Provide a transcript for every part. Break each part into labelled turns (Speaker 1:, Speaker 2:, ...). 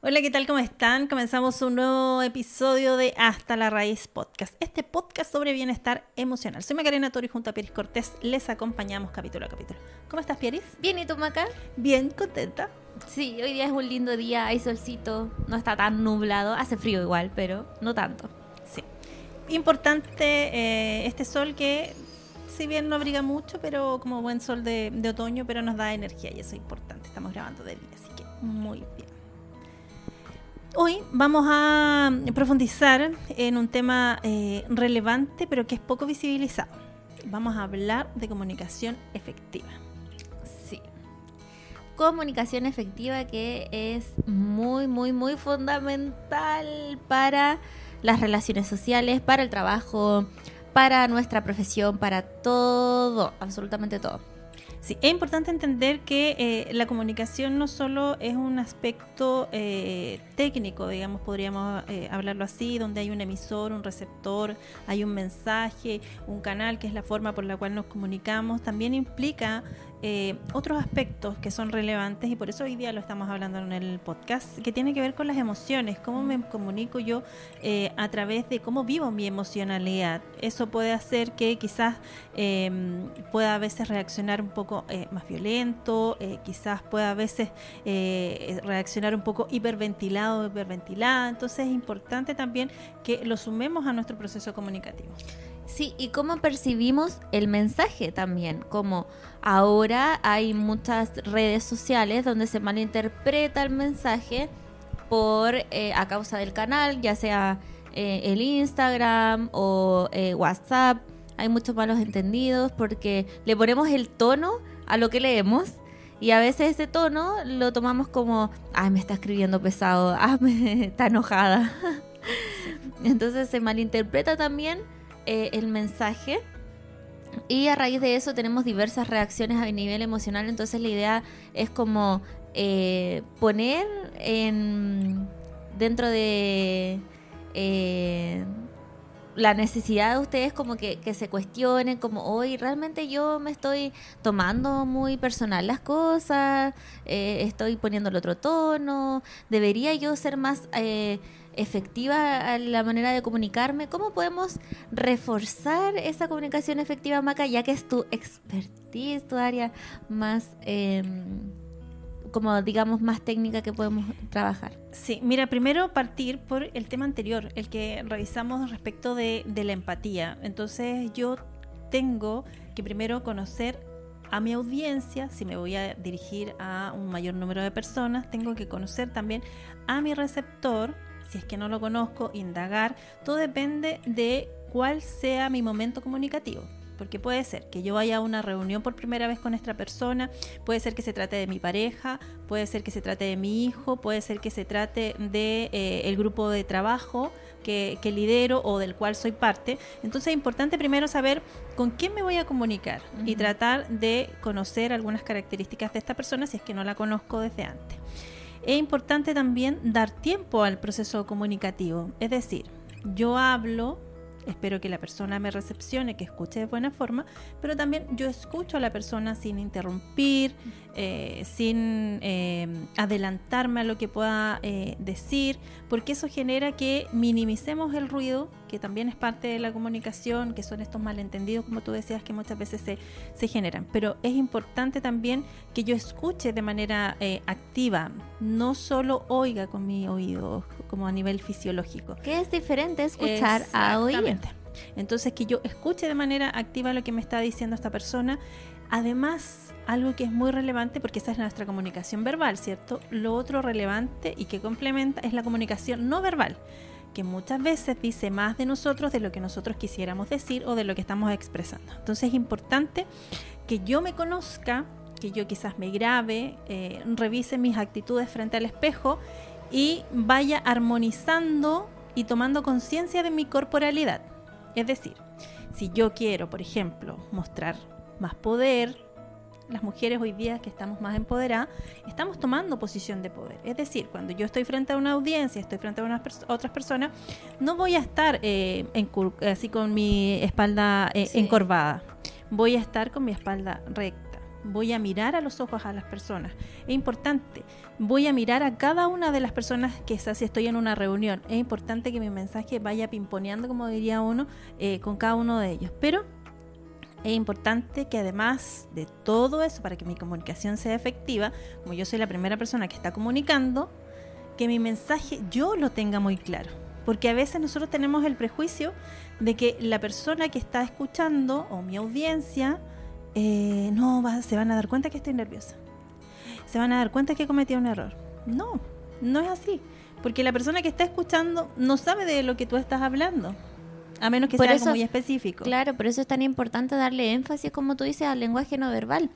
Speaker 1: Hola, ¿qué tal? ¿Cómo están? Comenzamos un nuevo episodio de Hasta la Raíz Podcast, este podcast sobre bienestar emocional. Soy Macarena Tori junto a Pieris Cortés, les acompañamos capítulo a capítulo. ¿Cómo estás, Pieris?
Speaker 2: Bien, ¿y tú, Maca?
Speaker 1: Bien, contenta.
Speaker 2: Sí, hoy día es un lindo día, hay solcito, no está tan nublado, hace frío igual, pero no tanto.
Speaker 1: Sí. Importante eh, este sol que si bien no abriga mucho, pero como buen sol de, de otoño, pero nos da energía y eso es importante. Estamos grabando de día, así que muy bien. Hoy vamos a profundizar en un tema eh, relevante pero que es poco visibilizado. Vamos a hablar de comunicación efectiva.
Speaker 2: Sí. Comunicación efectiva que es muy, muy, muy fundamental para las relaciones sociales, para el trabajo, para nuestra profesión, para todo, absolutamente todo.
Speaker 1: Sí, es importante entender que eh, la comunicación no solo es un aspecto eh, técnico, digamos, podríamos eh, hablarlo así, donde hay un emisor, un receptor, hay un mensaje, un canal, que es la forma por la cual nos comunicamos, también implica eh, otros aspectos que son relevantes y por eso hoy día lo estamos hablando en el podcast, que tiene que ver con las emociones, cómo me comunico yo eh, a través de cómo vivo mi emocionalidad. Eso puede hacer que quizás em, pueda a veces reaccionar un poco eh, más violento, quizás pueda a veces reaccionar un poco hiperventilado, hiperventilada. Entonces es importante también que lo sumemos a nuestro proceso comunicativo.
Speaker 2: Sí, y cómo percibimos el mensaje también, como ahora hay muchas redes sociales donde se malinterpreta el mensaje por eh, a causa del canal, ya sea eh, el Instagram o eh, WhatsApp. Hay muchos malos entendidos porque le ponemos el tono a lo que leemos y a veces ese tono lo tomamos como, ay, me está escribiendo pesado, ah, me está enojada. Entonces se malinterpreta también eh, el mensaje. Y a raíz de eso tenemos diversas reacciones a nivel emocional, entonces la idea es como eh, poner en, dentro de eh, la necesidad de ustedes como que, se cuestionen, como hoy realmente yo me estoy tomando muy personal las cosas, estoy poniendo el otro tono, debería yo ser más efectiva la manera de comunicarme, ¿cómo podemos reforzar esa comunicación efectiva, Maca, ya que es tu expertise, tu área más, em, como digamos, más técnica que podemos trabajar?
Speaker 1: Sí, mira, primero partir por el tema anterior, el que revisamos respecto de, de la empatía. Entonces yo tengo que primero conocer a mi audiencia, si me voy a dirigir a un mayor número de personas, tengo que conocer también a mi receptor, si es que no lo conozco, indagar, todo depende de cuál sea mi momento comunicativo. Porque puede ser que yo vaya a una reunión por primera vez con esta persona, puede ser que se trate de mi pareja, puede ser que se trate de mi hijo, puede ser que se trate de eh, el grupo de trabajo que, lidero o del cual soy parte. Entonces es importante primero saber con quién me voy a comunicar y tratar de conocer algunas características de esta persona si es que no la conozco desde antes es importante también dar tiempo al proceso comunicativo. Es decir, yo hablo, espero que la persona me recepcione, que escuche de buena forma, pero también yo escucho a la persona sin interrumpir, eh, sin eh, adelantarme a lo que pueda eh, decir, porque eso genera que minimicemos el ruido, que también es parte de la comunicación, que son estos malentendidos, como tú decías, que muchas veces se, se generan. Pero es importante también que yo escuche de manera activa, no solo oiga con mi oído, como a nivel fisiológico.
Speaker 2: Que es diferente escuchar a oír.
Speaker 1: Entonces, que yo escuche de manera activa lo que me está diciendo esta persona. Además, algo que es muy relevante porque esa es nuestra comunicación verbal, ¿cierto? Lo otro relevante y que complementa es la comunicación no verbal, que muchas veces dice más de nosotros de lo que nosotros quisiéramos decir o de lo que estamos expresando. Entonces es importante que yo me conozca, que yo quizás me grabe, eh, revise mis actitudes frente al espejo y vaya armonizando y tomando conciencia de mi corporalidad. Es decir, si yo quiero, por ejemplo, mostrar más poder, las mujeres hoy día que estamos más empoderadas, estamos tomando posición de poder. Es decir, cuando yo estoy frente a una audiencia, estoy frente a unas otras personas, no voy a estar eh, así con mi espalda eh, encorvada. Voy a estar con mi espalda recta. Voy a mirar a los ojos a las personas. Es importante. Voy a mirar a cada una de las personas que si estoy en una reunión. Es importante que mi mensaje vaya pimponeando, como diría uno, eh, con cada uno de ellos. Pero es importante que además de todo eso, para que mi comunicación sea efectiva, como yo soy la primera persona que está comunicando, que mi mensaje yo lo tenga muy claro. Porque a veces nosotros tenemos el prejuicio de que la persona que está escuchando o mi audiencia eh, no va, se van a dar cuenta que estoy nerviosa. Se van a dar cuenta que cometí un error. No, no es así. Porque la persona que está escuchando no sabe de lo que tú estás hablando. A menos que sea algo muy específico.
Speaker 2: Claro, por eso es tan importante darle énfasis, como tú dices, al lenguaje no verbal.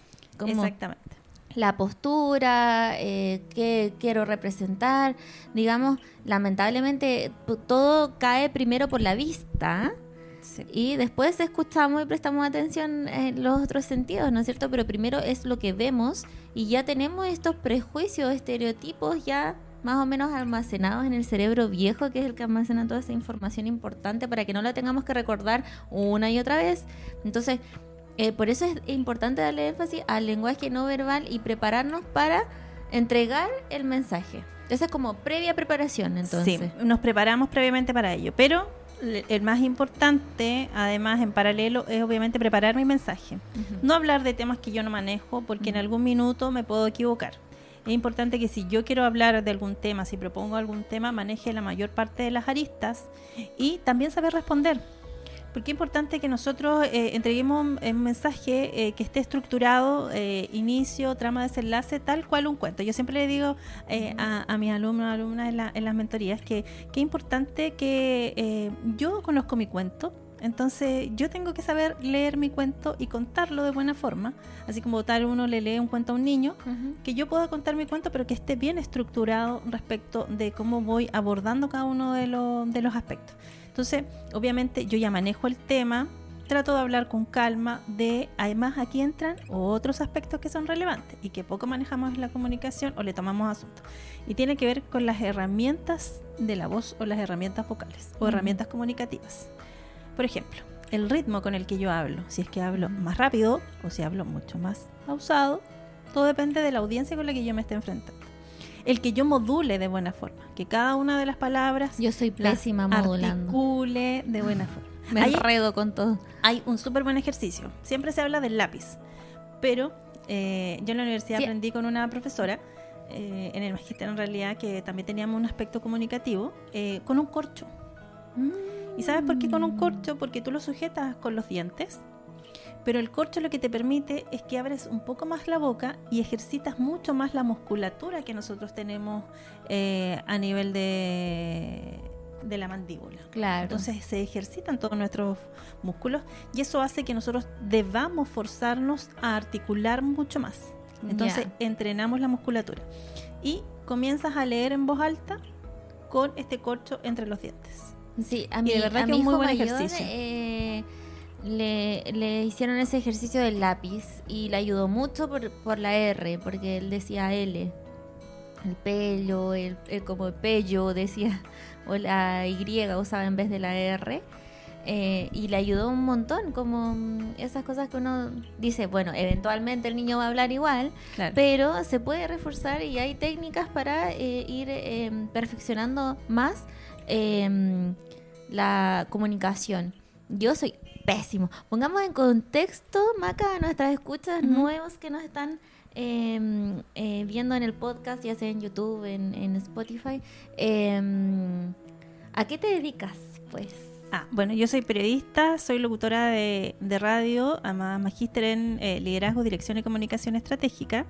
Speaker 1: Exactamente.
Speaker 2: La postura, eh, qué quiero representar. Digamos, lamentablemente todo cae primero por la vista. Y después escuchamos y prestamos atención en los otros sentidos, ¿no es cierto? Pero primero es lo que vemos y ya tenemos estos prejuicios, estereotipos ya más o menos almacenados en el cerebro viejo, que es el que almacena toda esa información importante para que no la tengamos que recordar una y otra vez. Entonces, eh, por eso es importante darle énfasis al lenguaje no verbal y prepararnos para entregar el mensaje. Esa es como previa preparación, entonces.
Speaker 1: Sí, nos preparamos previamente para ello, pero el más importante, además en paralelo, es obviamente preparar mi mensaje. No hablar de temas que yo no manejo, porque en algún minuto me puedo equivocar es importante que si yo quiero hablar de algún tema, si propongo algún tema, maneje la mayor parte de las aristas y también saber responder. Porque es importante que nosotros eh, entreguemos un, mensaje eh, que esté estructurado, eh, inicio, trama, desenlace, tal cual un cuento. Yo siempre le digo a, a, mis alumnos, alumnas en, en las mentorías que, que es importante que yo conozco mi cuento, entonces yo tengo que saber leer mi cuento y contarlo de buena forma, así como tal uno le lee un cuento a un niño, que yo pueda contar mi cuento pero que esté bien estructurado respecto de cómo voy abordando cada uno de, de los aspectos. Entonces, obviamente yo ya manejo el tema, trato de hablar con calma de, además aquí entran otros aspectos que son relevantes y que poco manejamos en la comunicación o le tomamos asunto. Y tiene que ver con las herramientas de la voz o las herramientas vocales o herramientas comunicativas. Por ejemplo, el ritmo con el que yo hablo, si es que hablo más rápido o si hablo mucho más pausado, todo depende de la audiencia con la que yo me esté enfrentando. El que yo module de buena forma, que cada una de las palabras
Speaker 2: yo soy pésima modulando.
Speaker 1: Articule de buena forma.
Speaker 2: Me enredo con todo.
Speaker 1: Hay un súper buen ejercicio. Siempre se habla del lápiz, pero eh, yo en la universidad aprendí con una profesora eh, en el magister en realidad que también teníamos un aspecto comunicativo eh, con un corcho. Mm. ¿Y sabes por qué con un corcho? Porque tú lo sujetas con los dientes, pero el corcho lo que te permite es que abres un poco más la boca y ejercitas mucho más la musculatura que nosotros tenemos eh, a nivel de, de la mandíbula.
Speaker 2: Claro.
Speaker 1: Entonces se ejercitan todos nuestros músculos y eso hace que nosotros debamos forzarnos a articular mucho más. Entonces entrenamos la musculatura y comienzas a leer en voz alta con este corcho entre los dientes.
Speaker 2: Sí, a mí, de verdad que muy buen ejercicio. Eh, le, hicieron ese ejercicio del lápiz y le ayudó mucho por, por la R, porque él decía L. El pelo, el, como el pello decía, o la Y usaba en vez de la R. Eh, y le ayudó un montón, como esas cosas que uno dice, bueno, eventualmente el niño va a hablar igual, pero se puede reforzar y hay técnicas para eh, ir perfeccionando más Em, la comunicación. Yo soy pésimo. Pongamos en contexto, Maca, a nuestras escuchas nuevos que nos están em, eh, viendo en el podcast, ya sea en YouTube, en, Spotify. Em, ¿A qué te dedicas, pues?
Speaker 1: Ah, bueno, yo soy periodista, soy locutora de, radio, además magíster en eh, liderazgo, dirección y comunicación estratégica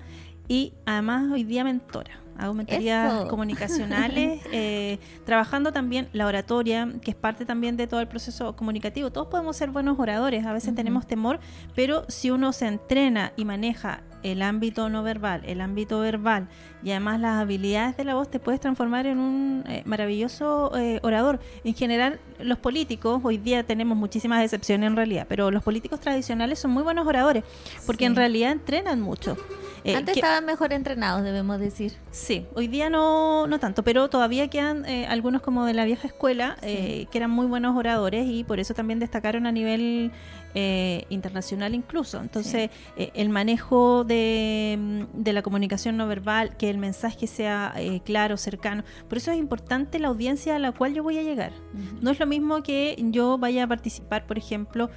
Speaker 1: y además hoy día mentora. Hago mentorías comunicacionales, eh, trabajando también la oratoria, que es parte también de todo el proceso comunicativo. Todos podemos ser buenos oradores, a veces tenemos temor, pero si uno se entrena y maneja el ámbito no verbal, el ámbito verbal y además las habilidades de la voz, te puedes transformar en un eh, maravilloso eh, orador. En general, los políticos, hoy día tenemos muchísimas excepciones en realidad, pero los políticos tradicionales son muy buenos oradores, porque en realidad entrenan mucho.
Speaker 2: Eh, Antes estaban mejor entrenados, debemos decir.
Speaker 1: Sí, hoy día no, no tanto, pero todavía quedan eh, algunos como de la vieja escuela eh, que eran muy buenos oradores y por eso también destacaron a nivel internacional incluso. Entonces, el manejo de, de, la comunicación no verbal, que el mensaje sea claro, cercano. Por eso es importante la audiencia a la cual yo voy a llegar. No es lo mismo que yo vaya a participar, por ejemplo,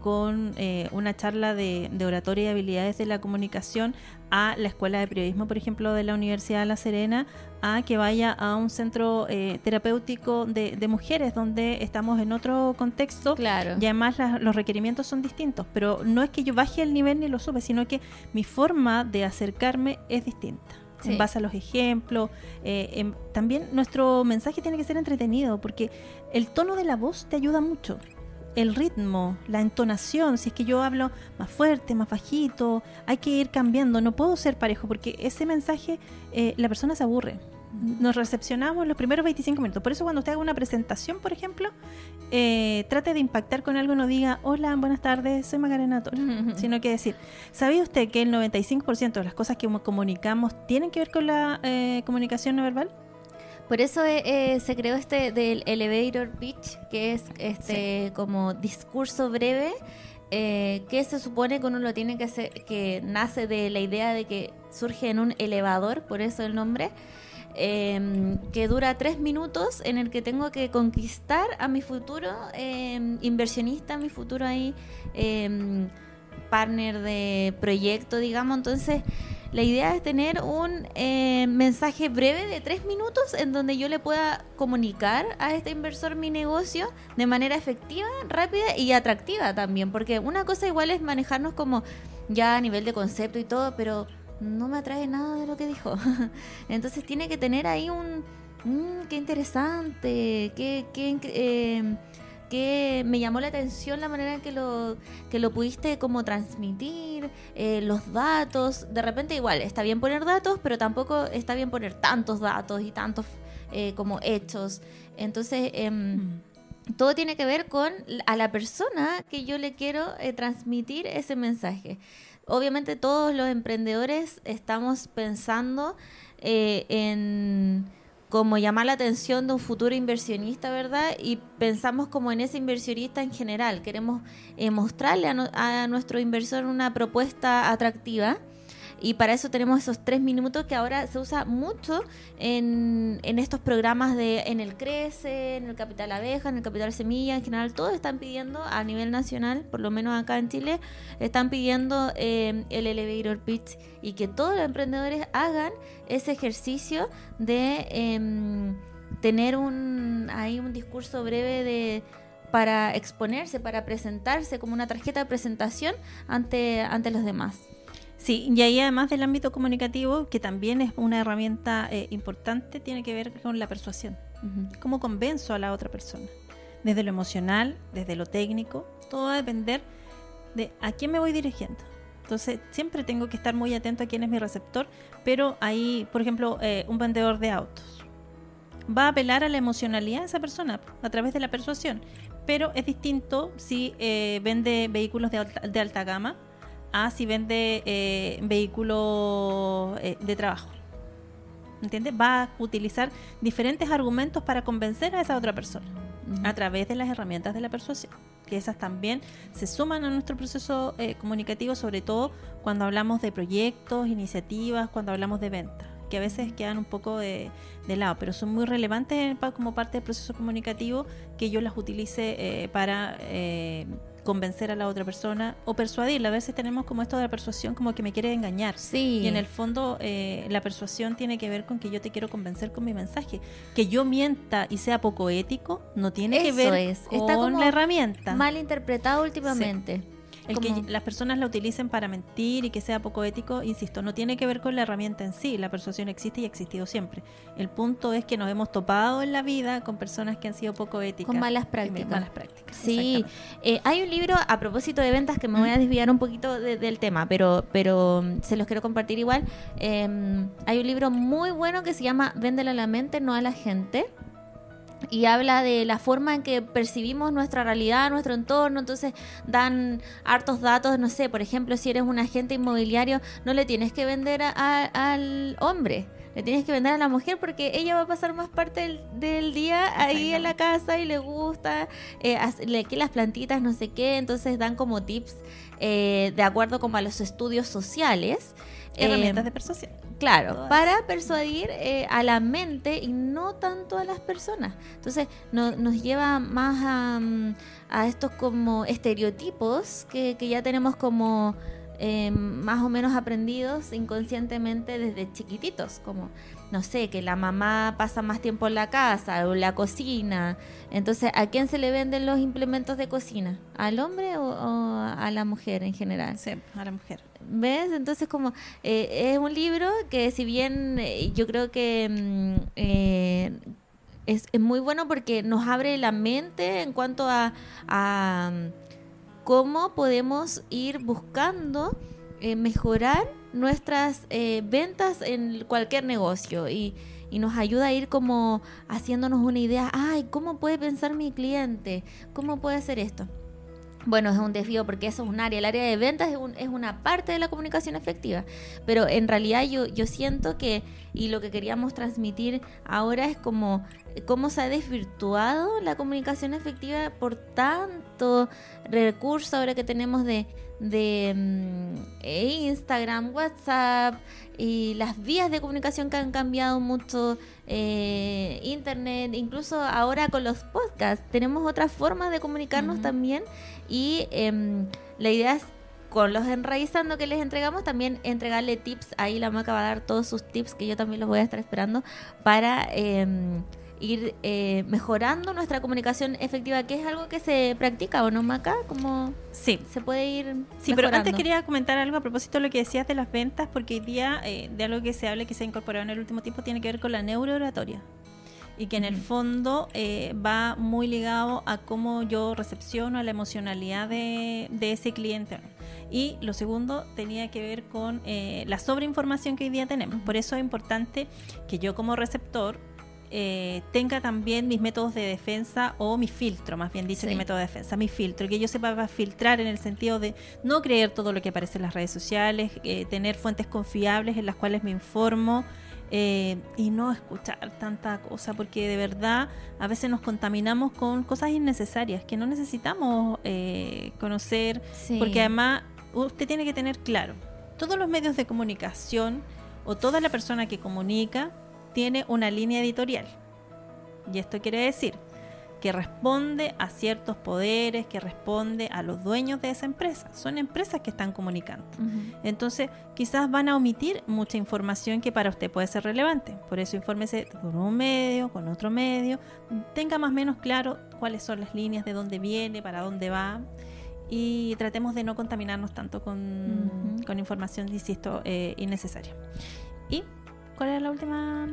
Speaker 1: con una charla de, de oratoria y habilidades de la comunicación a la Escuela de Periodismo, por ejemplo, de la Universidad de La Serena, a que vaya a un centro eh, terapéutico de, mujeres donde estamos en otro contexto
Speaker 2: claro.
Speaker 1: y además los requerimientos son distintos. Pero no es que yo baje el nivel ni lo sube, sino que mi forma de acercarme es distinta. en base a los ejemplos. Eh, también nuestro mensaje tiene que ser entretenido porque el tono de la voz te ayuda mucho el ritmo, la entonación, si es que yo hablo más fuerte, más bajito, hay que ir cambiando, no puedo ser parejo porque ese mensaje eh, la persona se aburre. Nos recepcionamos los primeros 25 minutos. Por eso cuando usted haga una presentación, por ejemplo, eh, trate de impactar con algo, no diga, hola, buenas tardes, soy Macarena Toro, sino que decir, ¿sabía usted que el 95% de las cosas que comunicamos tienen que ver con la eh, comunicación no verbal?
Speaker 2: Por eso eh, se creó este del elevator pitch, que es este como discurso breve, eh, que se supone que uno lo tiene que hacer, que nace de la idea de que surge en un elevador, por eso el nombre, em, que dura tres minutos en el que tengo que conquistar a mi futuro em, inversionista, a mi futuro ahí em, partner de proyecto, digamos. Entonces, la idea es tener un eh, mensaje breve de tres minutos en donde yo le pueda comunicar a este inversor mi negocio de manera efectiva, rápida y atractiva también. Porque una cosa igual es manejarnos como ya a nivel de concepto y todo, pero no me atrae nada de lo que dijo. Entonces tiene que tener ahí un... Mmm, qué interesante, qué... qué eh, que me llamó la atención la manera en que lo, que lo pudiste como transmitir, eh, los datos. De repente igual, está bien poner datos, pero tampoco está bien poner tantos datos y tantos eh, como hechos. Entonces, em, mm. todo tiene que ver con a la persona que yo le quiero eh, transmitir ese mensaje. Obviamente todos los emprendedores estamos pensando en como llamar la atención de un futuro inversionista, ¿verdad? Y pensamos como en ese inversionista en general. Queremos eh, mostrarle a, a, nuestro inversor una propuesta atractiva y para eso tenemos esos tres minutos que ahora se usa mucho en, en estos programas de en el Crece, en el Capital Abeja, en el Capital Semilla, en general todos están pidiendo a nivel nacional, por lo menos acá en Chile, están pidiendo eh, el elevator pitch y que todos los emprendedores hagan ese ejercicio de em, tener un ahí un discurso breve de para exponerse, para presentarse como una tarjeta de presentación ante, ante los demás.
Speaker 1: Sí, y ahí además del ámbito comunicativo, que también es una herramienta eh, importante, tiene que ver con la persuasión. ¿Cómo convenzo a la otra persona? Desde lo emocional, desde lo técnico, todo va a depender de a quién me voy dirigiendo. Entonces, siempre tengo que estar muy atento a quién es mi receptor, pero ahí, por ejemplo, eh, un vendedor de autos va a apelar a la emocionalidad de esa persona a través de la persuasión, pero es distinto si eh, vende vehículos de de alta gama a si vende eh, vehículos eh, de trabajo. ¿Entiendes? Va a utilizar diferentes argumentos para convencer a esa otra persona a través de las herramientas de la persuasión, que esas también se suman a nuestro proceso eh, comunicativo, sobre todo cuando hablamos de proyectos, iniciativas, cuando hablamos de ventas, que a veces quedan un poco de, lado, pero son muy relevantes como parte del proceso comunicativo que yo las utilice para convencer a la otra persona o persuadirla. A veces tenemos como esto de la persuasión como que me quiere engañar.
Speaker 2: Sí.
Speaker 1: Y en el fondo eh, la persuasión tiene que ver con que yo te quiero convencer con mi mensaje. Que yo mienta y sea poco ético no tiene que ver con la herramienta.
Speaker 2: Mal interpretado últimamente.
Speaker 1: El
Speaker 2: Como-
Speaker 1: que las personas la utilicen para mentir y que sea poco ético, insisto, no tiene que ver con la herramienta en sí. La persuasión existe y ha existido siempre. El punto es que nos hemos topado en la vida con personas que han sido poco éticas.
Speaker 2: Con malas prácticas.
Speaker 1: Malas prácticas.
Speaker 2: Sí, eh, hay un libro a propósito de ventas que me voy a desviar un poquito de- del tema, pero, pero mm, se los quiero compartir igual. Eh, hay un libro muy bueno que se llama Véndelo a la mente, no a la gente. Y habla de la forma en que percibimos nuestra realidad, nuestro entorno. Entonces dan hartos datos, no sé, por ejemplo, si eres un agente inmobiliario, no le tienes que vender al hombre. Le tienes que vender a la mujer porque ella va a pasar más parte del, del día ahí en la casa y le gusta eh, que las plantitas, no sé qué. Entonces dan como tips eh, de acuerdo como a los estudios sociales.
Speaker 1: Herramientas
Speaker 2: Eh,
Speaker 1: de persuasión.
Speaker 2: Claro,
Speaker 1: Todas.
Speaker 2: para persuadir eh, a la mente y no tanto a las personas. Entonces no- nos lleva más a, mm, a estos como estereotipos que, que ya tenemos como eh, más o menos aprendidos inconscientemente desde chiquititos, como, no sé, que la mamá pasa más tiempo en la casa o la cocina. Entonces, ¿a quién se le venden los implementos de cocina? ¿Al hombre o, o a la mujer en general?
Speaker 1: Sí, a la mujer.
Speaker 2: ¿Ves? Entonces como eh, es un libro que si bien eh, yo creo que mm, eh, es, es muy bueno porque nos abre la mente en cuanto a, a, cómo podemos ir buscando eh, mejorar nuestras eh, ventas en cualquier negocio y, y nos ayuda a ir como haciéndonos una idea, ay, ¿cómo puede pensar mi cliente? ¿Cómo puede hacer esto? Bueno, es un desvío porque eso es un área. El área de ventas es, un- es una parte de la comunicación efectiva. Pero en realidad yo, yo siento que, y lo que queríamos transmitir ahora es como cómo se ha desvirtuado la comunicación efectiva por tanto recurso ahora que tenemos de, de mm, eh, Instagram, WhatsApp y las vías de comunicación que han cambiado mucho, eh, Internet, incluso ahora con los podcasts tenemos otras formas de comunicarnos también y em, la idea es con los enraizando que les entregamos también entregarle tips. Ahí la maca va a dar todos sus tips que yo también los voy a estar esperando para em, ir eh, mejorando nuestra comunicación efectiva que es algo que se practica o no maca como
Speaker 1: Sí,
Speaker 2: se puede ir
Speaker 1: Sí, pero antes quería comentar algo a propósito de lo que decías de las ventas, porque hoy día eh, de algo que se habla que se ha incorporado en el último tiempo tiene que ver con la neurooratoria. Y que en el fondo eh, va muy ligado a cómo yo recepciono, a la emocionalidad de, de ese cliente. Y lo segundo tenía que ver con eh, la sobreinformación que hoy día tenemos. Por eso es importante que yo como receptor eh, tenga también mis métodos de defensa o mi filtro, más bien dicho,
Speaker 2: Sí.
Speaker 1: que método de defensa, mi filtro, que yo sepa filtrar en el sentido de no creer todo lo que aparece en las redes sociales, eh, tener fuentes confiables en las cuales me informo eh, y no escuchar tanta cosa, porque de verdad a veces nos contaminamos con cosas innecesarias que no necesitamos eh, conocer,
Speaker 2: Sí.
Speaker 1: porque además usted tiene que tener claro, todos los medios de comunicación o toda la persona que comunica tiene una línea editorial. Y esto quiere decir que responde a ciertos poderes, que responde a los dueños de esa empresa. Son empresas que están comunicando. Entonces, quizás van a omitir mucha información que para usted puede ser relevante. Por eso, infórmese con un medio, con otro medio. Tenga más o menos claro cuáles son las líneas, de dónde viene, para dónde va. Y tratemos de no contaminarnos tanto con, con información, insisto, eh, innecesaria. ¿Y cuál era la última,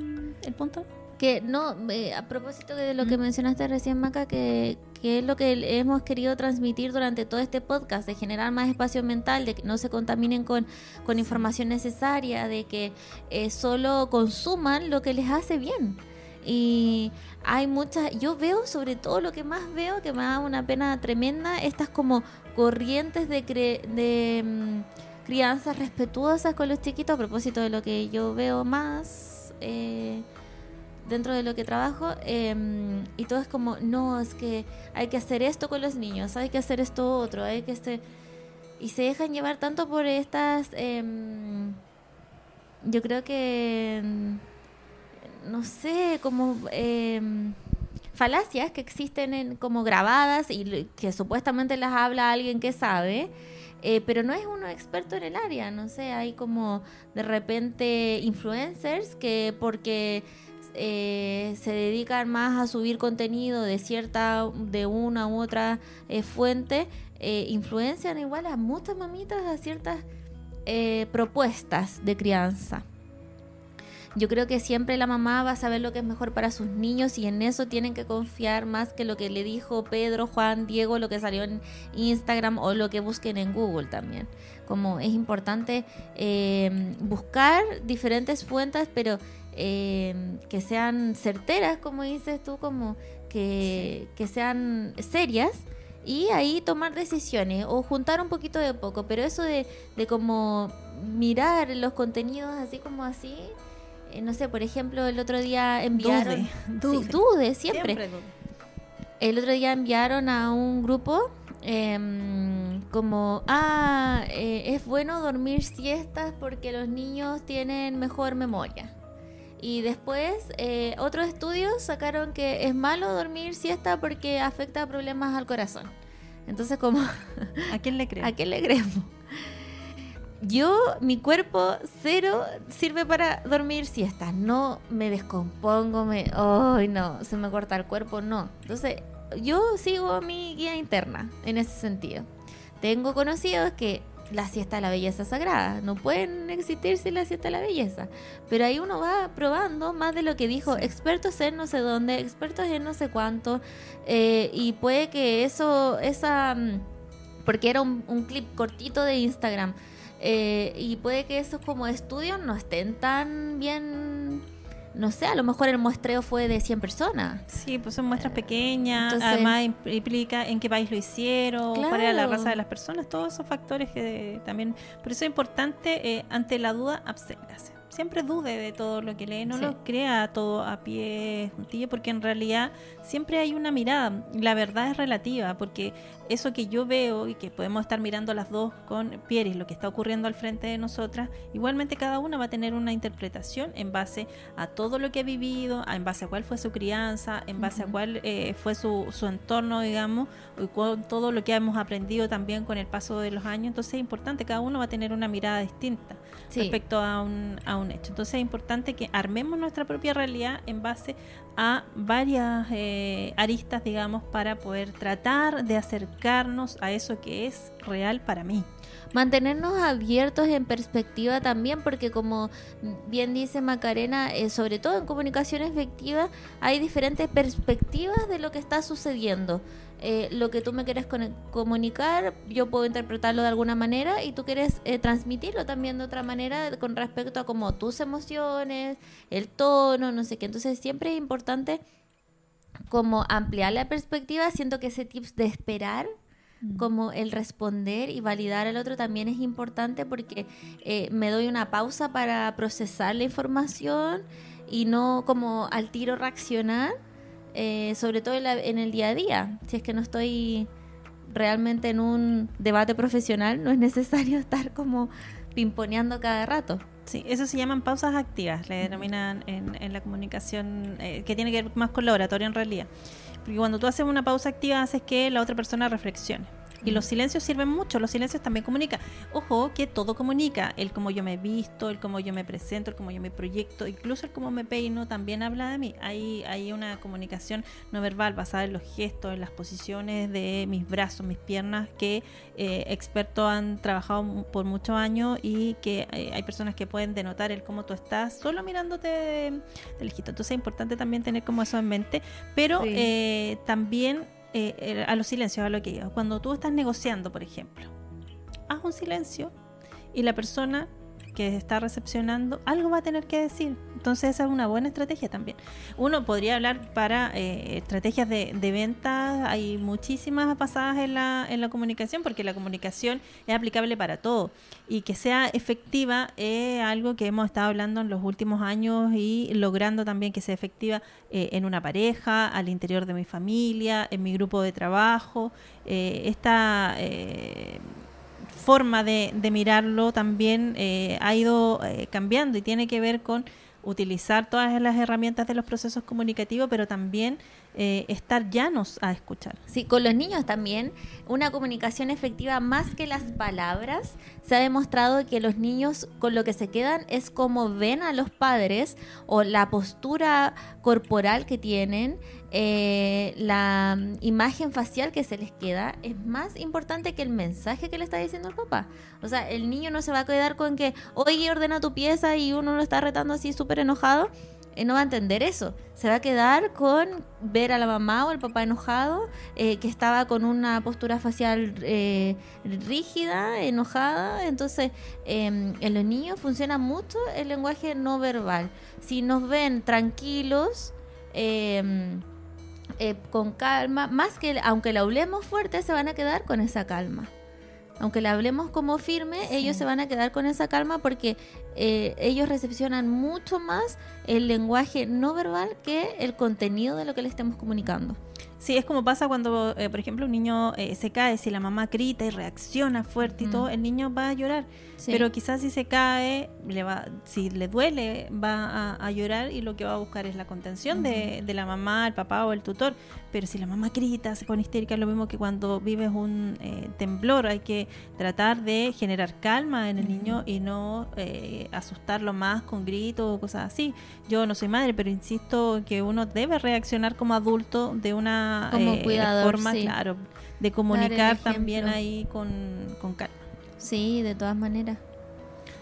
Speaker 1: el punto?
Speaker 2: Que no, eh, a propósito de lo que mencionaste recién, Maca, que, que es lo que hemos querido transmitir durante todo este podcast, de generar más espacio mental, de que no se contaminen con, con información necesaria, de que eh, solo consuman lo que les hace bien. Y hay muchas, yo veo sobre todo lo que más veo, que me da una pena tremenda, estas como corrientes de, cre- de mm, crianzas respetuosas con los chiquitos, a propósito de lo que yo veo más. eh, dentro de lo que trabajo em, y todo es como no es que hay que hacer esto con los niños hay que hacer esto otro hay que este y se dejan llevar tanto por estas em, yo creo que no sé como em, falacias que existen en, como grabadas y que supuestamente las habla alguien que sabe eh, pero no es uno experto en el área, no sé, hay como de repente influencers que porque eh, se dedican más a subir contenido de cierta, de una u otra eh, fuente, eh, influencian igual a muchas mamitas a ciertas propuestas de crianza. Yo creo que siempre la mamá va a saber lo que es mejor para sus niños y en eso tienen que confiar más que lo que le dijo Pedro, Juan, Diego, lo que salió en Instagram o lo que busquen en Google también. Como es importante buscar diferentes fuentes, pero eh, que sean certeras, como dices tú, como que, que sean serias y ahí tomar decisiones o juntar un poquito de poco, pero eso de, de como mirar los contenidos así como así, eh, no sé, por ejemplo, el otro día enviaron... Dude, siempre. El otro día enviaron a un grupo em, como, ah, eh, es bueno dormir siestas porque los niños tienen mejor memoria. Y después eh, otros estudios sacaron que es malo dormir siesta porque afecta a problemas al corazón. Entonces, como...
Speaker 1: ¿A quién le creemos?
Speaker 2: ¿A quién le creemos? yo, mi cuerpo cero sirve para dormir siestas. No me descompongo, me. ¡Ay, no! Se me corta el cuerpo, no. Entonces, yo sigo mi guía interna en ese sentido. Tengo conocidos que la siesta de la belleza sagrada. No pueden existir sin la siesta de la belleza. Pero ahí uno va probando más de lo que dijo expertos en no sé dónde, expertos en no sé cuánto. Eh, y puede que eso, esa. Mm, porque era un, un clip cortito de Instagram eh, y puede que esos como estudios no estén tan bien no sé, a lo mejor el muestreo fue de 100 personas.
Speaker 1: Sí, pues son muestras pequeñas, además implica en qué país lo hicieron, cuál era la raza de las personas, todos esos factores que también... Por eso es importante, eh, ante la duda, absténgase siempre dude de todo lo que lee, no lo crea todo a pie juntillo, porque en realidad siempre hay una mirada. La verdad es relativa, porque eso que yo veo y que podemos estar mirando las dos con Pierre, lo que está ocurriendo al frente de nosotras, igualmente cada una va a tener una interpretación en base a todo lo que ha vivido, en base a cuál fue su crianza, en base a cuál eh, fue su, su entorno, digamos, y con todo lo que hemos aprendido también con el paso de los años. Entonces es importante, cada uno va a tener una mirada distinta respecto a un, a un hecho. Entonces es importante que armemos nuestra propia realidad en base a varias eh, aristas, digamos, para poder tratar de acercarnos a eso que es real para mí.
Speaker 2: Mantenernos abiertos en perspectiva también, porque como bien dice Macarena, eh, sobre todo en comunicación efectiva, hay diferentes perspectivas de lo que está sucediendo. Eh, lo que tú me quieres comunicar, yo puedo interpretarlo de alguna manera y tú quieres eh, transmitirlo también de otra manera con respecto a como tus emociones, el tono, no sé qué. Entonces siempre es importante como ampliar la perspectiva. Siento que ese tips de esperar mm. como el responder y validar al otro también es importante porque eh, me doy una pausa para procesar la información y no como al tiro reaccionar eh, sobre todo en, el día a día. Si es que no estoy realmente en un debate profesional, no es necesario estar como pimponeando cada rato.
Speaker 1: Sí, eso se llaman pausas activas, le denominan en, la comunicación, eh, que tiene que ver más con la oratoria en realidad. Porque cuando tú haces una pausa activa, haces que la otra persona reflexione. Y los silencios sirven mucho, los silencios también comunican. Ojo, que todo comunica, el cómo yo me he visto, el cómo yo me presento, el cómo yo me proyecto, incluso el cómo me peino también habla de mí. Hay, hay una comunicación no verbal basada en los gestos, en las posiciones de mis brazos, mis piernas, que eh, expertos han trabajado por muchos años y que eh, hay personas que pueden denotar el cómo tú estás solo mirándote de, lejito. Entonces es importante también tener como eso en mente, pero eh, también eh, a los silencios, a lo que digo. Cuando tú estás negociando, por ejemplo, haz un silencio y la persona que está recepcionando algo va a tener que decir. Entonces esa es una buena estrategia también. Uno podría hablar para eh, estrategias de, venta, hay muchísimas pasadas en la, en la comunicación porque la comunicación es aplicable para todo y que sea efectiva es algo que hemos estado hablando en los últimos años y logrando también que sea efectiva eh, en una pareja, al interior de mi familia, en mi grupo de trabajo. Eh, esta forma de, mirarlo también eh, ha ido eh, cambiando y tiene que ver con utilizar todas las herramientas de los procesos comunicativos, pero también eh, estar llanos a escuchar.
Speaker 2: Sí, con los niños también, una comunicación efectiva más que las palabras. Se ha demostrado que los niños con lo que se quedan es como ven a los padres o la postura corporal que tienen, eh, la imagen facial que se les queda es más importante que el mensaje que le está diciendo el papá. O sea, el niño no se va a quedar con que, oye, ordena tu pieza y uno lo está retando así súper enojado no va a entender eso. Se va a quedar con ver a la mamá o al papá enojado, eh, que estaba con una postura facial eh, rígida, enojada. Entonces, em, en los niños funciona mucho el lenguaje no verbal. Si nos ven tranquilos, em, con calma, más que aunque la hablemos fuerte, se van a quedar con esa calma aunque le hablemos como firme, ellos se van a quedar con esa calma porque eh, ellos recepcionan mucho más el lenguaje no verbal que el contenido de lo que le estemos comunicando.
Speaker 1: Sí, es como pasa cuando, eh, por ejemplo, un niño eh, se cae, si la mamá grita y reacciona fuerte y todo, el niño va a llorar. Pero quizás si se cae, le va, si le duele, va a, llorar y lo que va a buscar es la contención de, de, la mamá, el papá o el tutor. Pero si la mamá grita, se pone histérica, es lo mismo que cuando vives un eh, temblor. Hay que tratar de generar calma en el niño y no asustarlo más con gritos o cosas así. Yo no soy madre, pero insisto que uno debe reaccionar como adulto de una
Speaker 2: como eh,
Speaker 1: forma, claro, de comunicar también ahí con, calma.
Speaker 2: Sí, de todas maneras.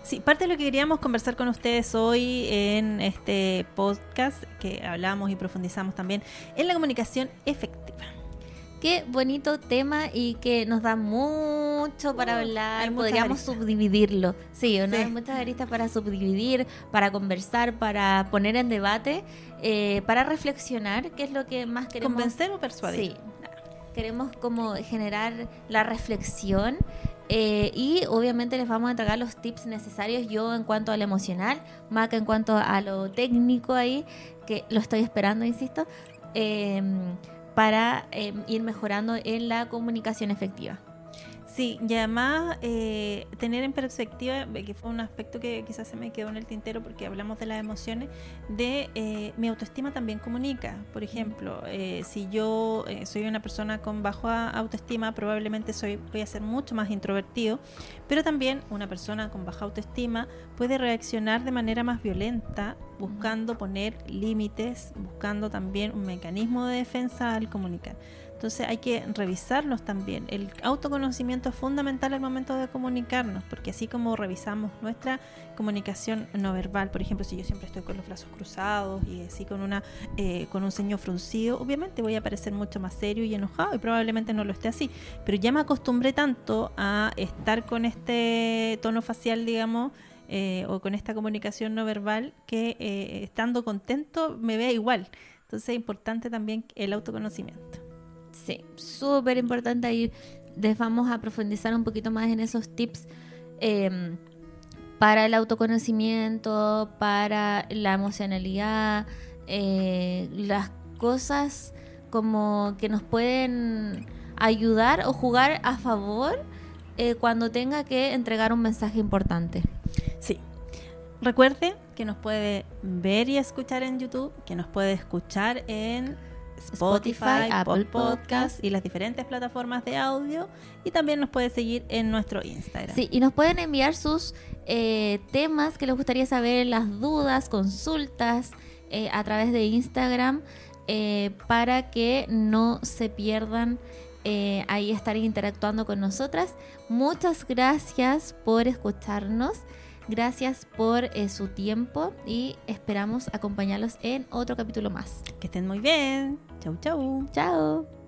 Speaker 1: Sí, parte de lo que queríamos conversar con ustedes hoy en este podcast, que hablamos y profundizamos también en la comunicación efectiva.
Speaker 2: Qué bonito tema y que nos da mucho para hablar. Podríamos subdividirlo. Sí, Hay muchas aristas para subdividir, para conversar, para poner en debate, eh, para reflexionar, qué es lo que más queremos.
Speaker 1: Convencer o persuadir.
Speaker 2: Sí. Queremos como generar la reflexión eh, y obviamente les vamos a entregar los tips necesarios yo en cuanto a lo emocional, Maca en cuanto a lo técnico ahí, que lo estoy esperando, insisto. Eh, para em, ir mejorando en la comunicación efectiva.
Speaker 1: Sí, y además eh, tener en perspectiva, que fue un aspecto que quizás se me quedó en el tintero porque hablamos de las emociones, de eh, mi autoestima también comunica. Por ejemplo, eh, si yo soy una persona con baja autoestima, probablemente soy, voy a ser mucho más introvertido, pero también una persona con baja autoestima puede reaccionar de manera más violenta, buscando poner límites, buscando también un mecanismo de defensa al comunicar. Entonces hay que revisarnos también. El autoconocimiento es fundamental al momento de comunicarnos, porque así como revisamos nuestra comunicación no verbal, por ejemplo, si yo siempre estoy con los brazos cruzados y así con una eh, con un ceño fruncido, obviamente voy a parecer mucho más serio y enojado y probablemente no lo esté así. Pero ya me acostumbré tanto a estar con este tono facial, digamos, eh, o con esta comunicación no verbal que eh, estando contento me vea igual. Entonces es importante también el autoconocimiento.
Speaker 2: Sí, súper importante ahí. Les vamos a profundizar un poquito más en esos tips em, para el autoconocimiento, para la emocionalidad, eh, las cosas como que nos pueden ayudar o jugar a favor eh, cuando tenga que entregar un mensaje importante.
Speaker 1: Sí. Recuerde que nos puede ver y escuchar en YouTube, que nos puede escuchar en Spotify, Apple Podcast y las diferentes plataformas de audio. Y también nos puede seguir en nuestro Instagram.
Speaker 2: Sí, y nos pueden enviar sus eh, temas que les gustaría saber, las dudas, consultas eh, a través de Instagram eh, para que no se pierdan. ahí estar interactuando con nosotras. Muchas gracias por escucharnos. Gracias por eh, su tiempo y esperamos acompañarlos en otro capítulo más.
Speaker 1: Que estén muy bien. Chau, chau.
Speaker 2: Chao.